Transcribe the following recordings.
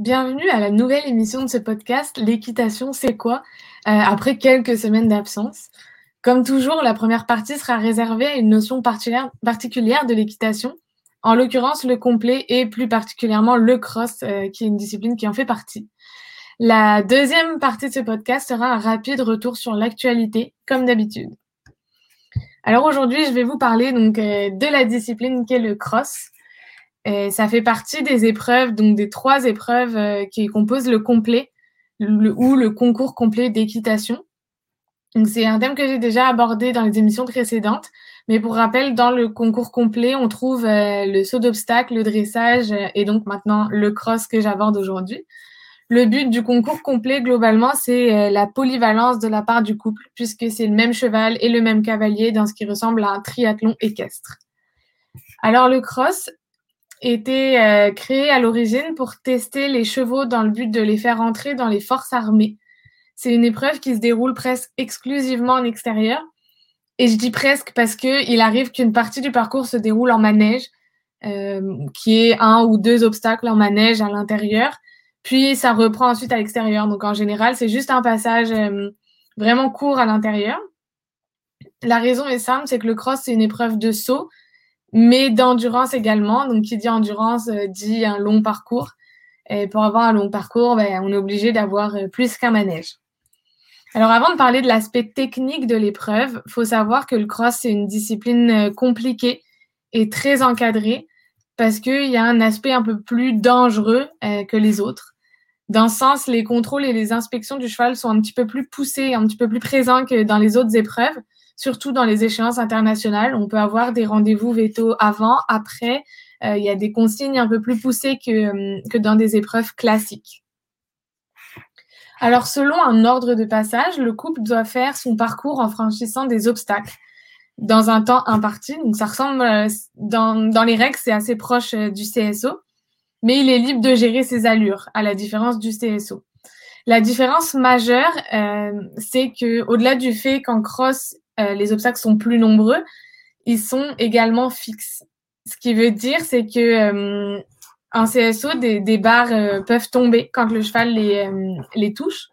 Bienvenue à la nouvelle émission de ce podcast, L'équitation, c'est quoi euh, Après quelques semaines d'absence. Comme toujours, la première partie sera réservée à une notion particulière, de l'équitation, en l'occurrence le complet et plus particulièrement le cross, euh, qui est une discipline qui en fait partie. La deuxième partie de ce podcast sera un rapide retour sur l'actualité, comme d'habitude. Alors aujourd'hui, je vais vous parler donc euh, de la discipline qu'est le cross. Et ça fait partie des épreuves, donc des trois épreuves euh, qui composent le complet ou le concours complet d'équitation. C'est un thème que j'ai déjà abordé dans les émissions précédentes, mais pour rappel, dans le concours complet, on trouve euh, le saut d'obstacle, le dressage euh, et donc maintenant le cross que j'aborde aujourd'hui. Le but du concours complet, globalement, c'est la polyvalence de la part du couple, puisque c'est le même cheval et le même cavalier dans ce qui ressemble à un triathlon équestre. Alors le cross, était euh, créé à l'origine pour tester les chevaux dans le but de les faire entrer dans les forces armées. C'est une épreuve qui se déroule presque exclusivement en extérieur. Et je dis presque parce que il arrive qu'une partie du parcours se déroule en manège, euh, qui est un ou deux obstacles en manège à l'intérieur. Puis ça reprend ensuite à l'extérieur. Donc en général, c'est juste un passage euh, vraiment court à l'intérieur. La raison est simple, c'est que le cross, c'est une épreuve de saut mais d'endurance également. Donc, qui dit endurance euh, dit un long parcours. Et pour avoir un long parcours, ben, on est obligé d'avoir euh, plus qu'un manège. Alors, avant de parler de l'aspect technique de l'épreuve, il faut savoir que le cross, c'est une discipline euh, compliquée et très encadrée parce qu'il y a un aspect un peu plus dangereux que les autres. Dans ce sens, les contrôles et les inspections du cheval sont un petit peu plus poussés, un petit peu plus présents que dans les autres épreuves surtout dans les échéances internationales. On peut avoir des rendez-vous veto avant, après. Euh, il y a des consignes un peu plus poussées que, hum, que dans des épreuves classiques. Alors, selon un ordre de passage, le couple doit faire son parcours en franchissant des obstacles dans un temps imparti. Donc, ça ressemble, euh, dans, dans les règles, c'est assez proche euh, du CSO, mais il est libre de gérer ses allures, à la différence du CSO. La différence majeure, euh, c'est que au-delà du fait qu'en cross, euh, les obstacles sont plus nombreux, ils sont également fixes. Ce qui veut dire, c'est que euh, en CSO, des, des barres euh, peuvent tomber quand le cheval les, les touche.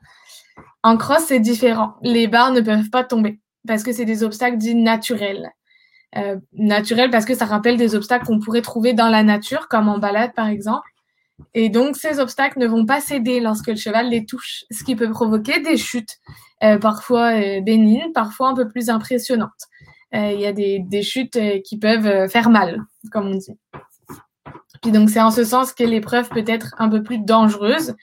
En cross, c'est différent. Les barres ne peuvent pas tomber parce que c'est des obstacles dits naturels. Euh, naturels parce que ça rappelle des obstacles qu'on pourrait trouver dans la nature, comme en balade par exemple. Et donc, ces obstacles ne vont pas céder lorsque le cheval les touche, ce qui peut provoquer des chutes, euh, parfois euh, bénignes, parfois un peu plus impressionnantes. Euh, il y a des, chutes qui peuvent faire mal, comme on dit. Puis donc, c'est en ce sens que l'épreuve peut être un peu plus dangereuse,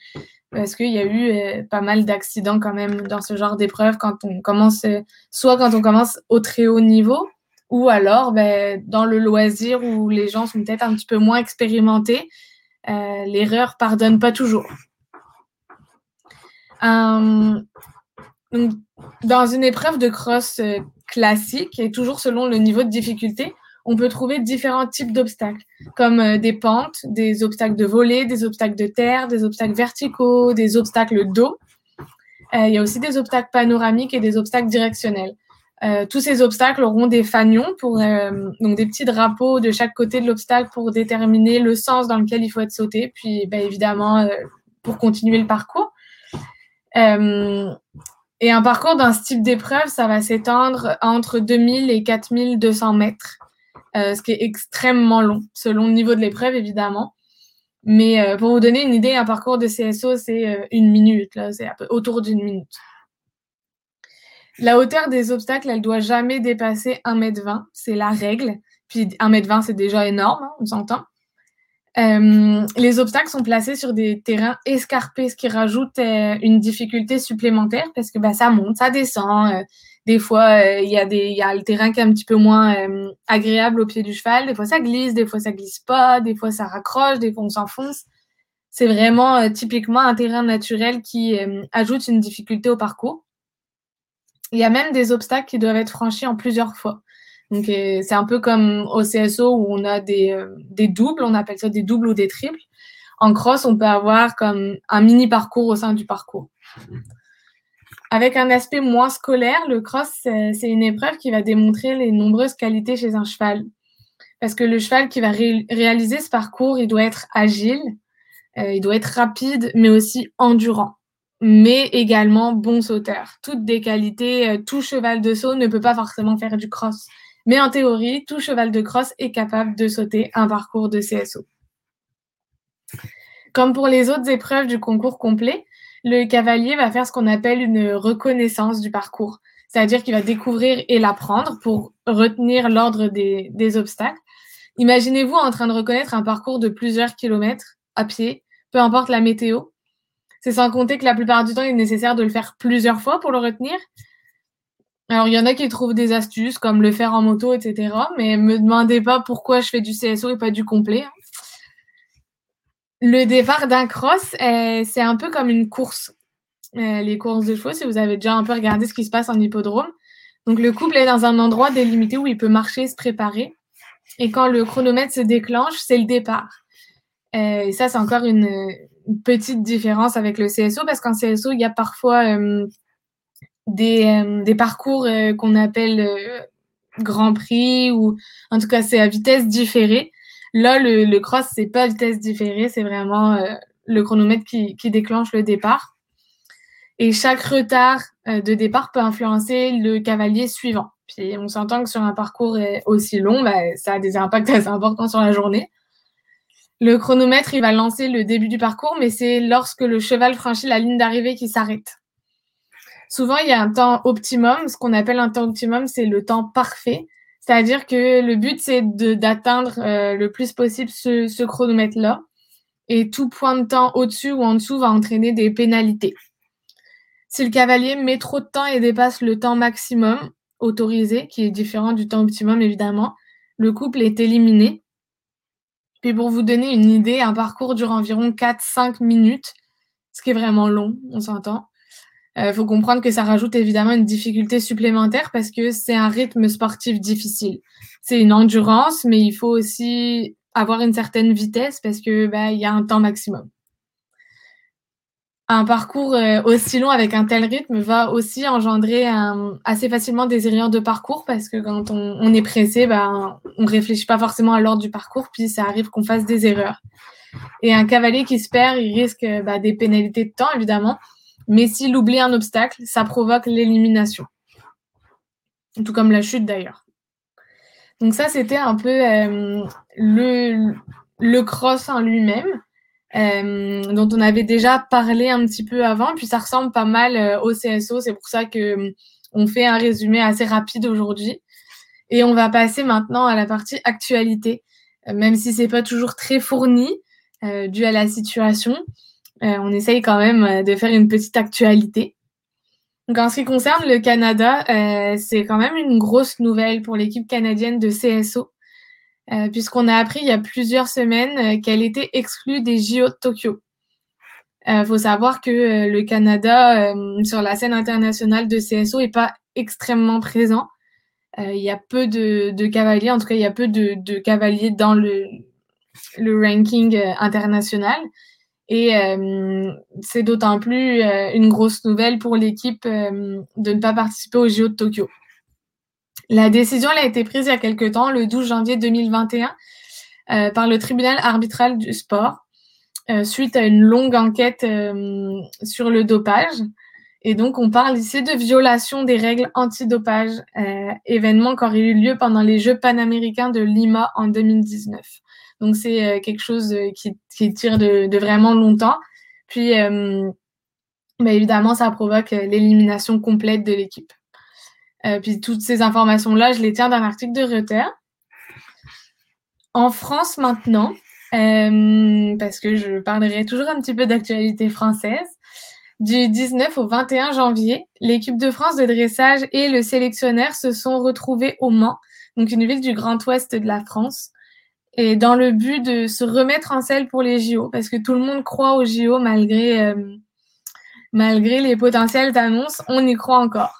parce qu'il y a eu pas mal d'accidents quand même dans ce genre d'épreuve quand on commence, soit quand on commence au très haut niveau, ou alors ben, dans le loisir où les gens sont peut-être un petit peu moins expérimentés euh, l'erreur pardonne pas toujours. Euh, dans une épreuve de cross euh, classique, et toujours selon le niveau de difficulté, on peut trouver différents types d'obstacles, comme des pentes, des obstacles de volée, des obstacles de terre, des obstacles verticaux, des obstacles d'eau. il y a aussi des obstacles panoramiques et des obstacles directionnels. Euh, tous ces obstacles auront des fanions, euh, donc des petits drapeaux de chaque côté de l'obstacle pour déterminer le sens dans lequel il faut être sauté, puis ben, évidemment euh, pour continuer le parcours. et un parcours dans ce type d'épreuve, ça va s'étendre entre 2000 et 4200 mètres, ce qui est extrêmement long, selon le niveau de l'épreuve évidemment. Mais pour vous donner une idée, un parcours de CSO, c'est une minute, là, c'est autour d'une minute. La hauteur des obstacles, elle doit jamais dépasser 1m20. C'est la règle. Puis 1m20, c'est déjà énorme, hein, on s'entend. Euh, les obstacles sont placés sur des terrains escarpés, ce qui rajoute euh, une difficulté supplémentaire parce que bah, ça monte, ça descend. Euh, des fois, il y, a y a le terrain qui est un petit peu moins agréable au pied du cheval. Des fois, ça glisse, des fois, ça glisse pas, des fois, ça raccroche, des fois, on s'enfonce. C'est vraiment typiquement un terrain naturel qui ajoute une difficulté au parcours. Il y a même des obstacles qui doivent être franchis en plusieurs fois. Donc, euh, c'est un peu comme au CSO où on a euh, des doubles, on appelle ça des doubles ou des triples. En cross, on peut avoir comme un mini parcours au sein du parcours. Avec un aspect moins scolaire, le cross, c'est une épreuve qui va démontrer les nombreuses qualités chez un cheval. Parce que le cheval qui va réaliser ce parcours, il doit être agile, il doit être rapide, mais aussi endurant, mais également bon sauteur. Toutes des qualités, tout cheval de saut ne peut pas forcément faire du cross. Mais en théorie, tout cheval de cross est capable de sauter un parcours de CSO. Comme pour les autres épreuves du concours complet, le cavalier va faire ce qu'on appelle une reconnaissance du parcours. C'est-à-dire qu'il va découvrir et l'apprendre pour retenir l'ordre des, des obstacles. Imaginez-vous en train de reconnaître un parcours de plusieurs kilomètres à pied, peu importe la météo. C'est sans compter que la plupart du temps, il est nécessaire de le faire plusieurs fois pour le retenir. Alors, il y en a qui trouvent des astuces, comme le faire en moto, etc. Mais me demandez pas pourquoi je fais du CSO et pas du complet. Hein. Le départ d'un cross, euh, c'est un peu comme une course. Euh, les courses de chevaux, si vous avez déjà un peu regardé ce qui se passe en hippodrome. Donc le couple est dans un endroit délimité où il peut marcher, se préparer. Et quand le chronomètre se déclenche, c'est le départ. Et ça, c'est encore une, petite différence avec le CSO parce qu'en CSO, il y a parfois des, des, parcours qu'on appelle Grand Prix ou en tout cas c'est à vitesse différée. Là, le, le cross, c'est pas vitesse différée, c'est vraiment euh, le chronomètre qui, qui, déclenche le départ. Et chaque retard euh, de départ peut influencer le cavalier suivant. Puis on s'entend que sur un parcours aussi long, bah, ça a des impacts assez importants sur la journée. Le chronomètre, il va lancer le début du parcours, mais c'est lorsque le cheval franchit la ligne d'arrivée qu'il s'arrête. Souvent, il y a un temps optimum. Ce qu'on appelle un temps optimum, c'est le temps parfait. C'est-à-dire que le but, c'est d'atteindre euh, le plus possible ce, chronomètre-là. Et tout point de temps au-dessus ou en dessous va entraîner des pénalités. Si le cavalier met trop de temps et dépasse le temps maximum autorisé, qui est différent du temps optimum évidemment, le couple est éliminé. Puis pour vous donner une idée, un parcours dure environ 4-5 minutes, ce qui est vraiment long, on s'entend. Il euh, faut comprendre que ça rajoute évidemment une difficulté supplémentaire parce que c'est un rythme sportif difficile. C'est une endurance, mais il faut aussi avoir une certaine vitesse parce que bah, y a un temps maximum. Un parcours euh, aussi long avec un tel rythme va aussi engendrer assez facilement des erreurs de parcours parce que quand on, est pressé, bah, on réfléchit pas forcément à l'ordre du parcours, puis ça arrive qu'on fasse des erreurs. Et un cavalier qui se perd, il risque bah, des pénalités de temps évidemment, mais s'il oublie un obstacle, ça provoque l'élimination. Tout comme la chute d'ailleurs. Donc ça, c'était un peu euh, le, le cross en lui-même, euh, dont on avait déjà parlé un petit peu avant, puis ça ressemble pas mal euh, au CSO, c'est pour ça que on fait un résumé assez rapide aujourd'hui. Et on va passer maintenant à la partie actualité, même si c'est pas toujours très fourni, dû à la situation. Euh, on essaye quand même euh, de faire une petite actualité. Donc, en ce qui concerne le Canada, euh, c'est quand même une grosse nouvelle pour l'équipe canadienne de CSO, puisqu'on a appris il y a plusieurs semaines qu'elle était exclue des JO de Tokyo. Il faut savoir que le Canada, sur la scène internationale de CSO, n'est pas extrêmement présent. Il y a peu de, cavaliers, en tout cas, il y a peu de, cavaliers dans le, ranking international. Et euh, c'est d'autant plus euh, une grosse nouvelle pour l'équipe euh, de ne pas participer aux JO de Tokyo. La décision a été prise il y a quelque temps, le 12 janvier 2021, par le tribunal arbitral du sport, suite à une longue enquête sur le dopage. Et donc, on parle ici de violation des règles antidopage, événement qui aurait eu lieu pendant les Jeux panaméricains de Lima en 2019. Donc c'est euh, quelque chose euh, qui, qui tire de, vraiment longtemps. Puis euh, bah, évidemment, ça provoque l'élimination complète de l'équipe. Puis toutes ces informations-là, je les tiens d'un article de Reuters. En France maintenant, parce que je parlerai toujours un petit peu d'actualité française, du 19 au 21 janvier, l'équipe de France de dressage et le sélectionneur se sont retrouvés au Mans, donc une ville du Grand Ouest de la France, et dans le but de se remettre en selle pour les JO, parce que tout le monde croit aux JO malgré, euh, malgré les potentielles annonces, on y croit encore.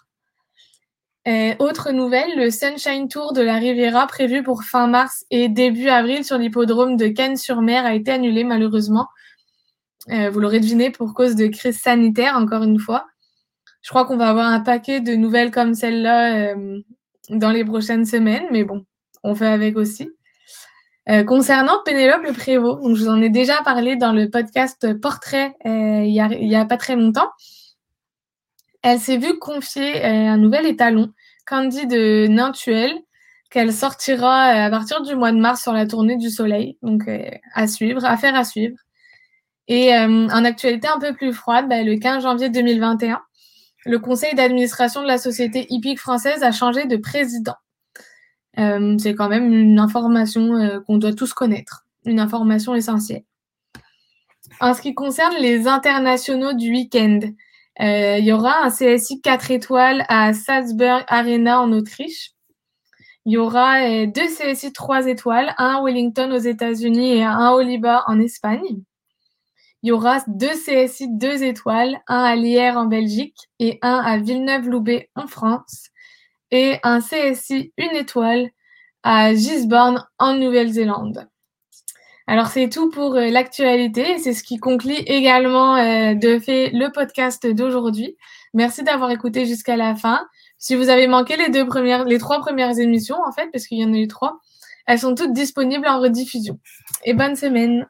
Autre nouvelle, le Sunshine Tour de la Riviera prévu pour fin mars et début avril sur l'hippodrome de Cannes-sur-Mer a été annulé malheureusement. Euh, vous l'aurez deviné pour cause de crise sanitaire, encore une fois. Je crois qu'on va avoir un paquet de nouvelles comme celle-là euh, dans les prochaines semaines, mais bon, on fait avec aussi. Euh, concernant Pénélope Le Prévost, je vous en ai déjà parlé dans le podcast Portrait euh, il n'y a, pas très longtemps. Elle s'est vue confier un nouvel étalon, Candy de Nintuel, qu'elle sortira à partir du mois de mars sur la tournée du Soleil. Donc à suivre, à faire à suivre. Et en actualité un peu plus froide, bah, le 15 janvier 2021, le conseil d'administration de la société hippique française a changé de président. Euh, c'est quand même une information euh, qu'on doit tous connaître, une information essentielle. En ce qui concerne les internationaux du week-end, euh, il y aura un CSI 4 étoiles à Salzburg Arena en Autriche. Il y aura deux CSI 3 étoiles, un à Wellington aux États-Unis et un à Oliba en Espagne. Il y aura deux CSI 2 étoiles, un à Lierre en Belgique et un à Villeneuve-Loubet en France, et un CSI une étoile à Gisborne en Nouvelle-Zélande. Alors c'est tout pour euh, l'actualité, c'est ce qui conclut également euh, de fait le podcast d'aujourd'hui. Merci d'avoir écouté jusqu'à la fin. Si vous avez manqué les deux premières, les trois premières émissions en fait, parce qu'il y en a eu trois, elles sont toutes disponibles en rediffusion. Et bonne semaine.